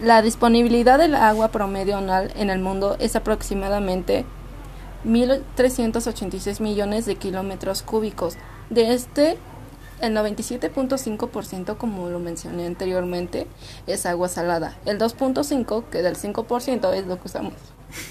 La disponibilidad del agua promedio anual en el mundo es aproximadamente 1.386 millones de kilómetros cúbicos. De este, el 97.5%, como lo mencioné anteriormente, es agua salada. El 2.5%, que del 5% es lo que usamos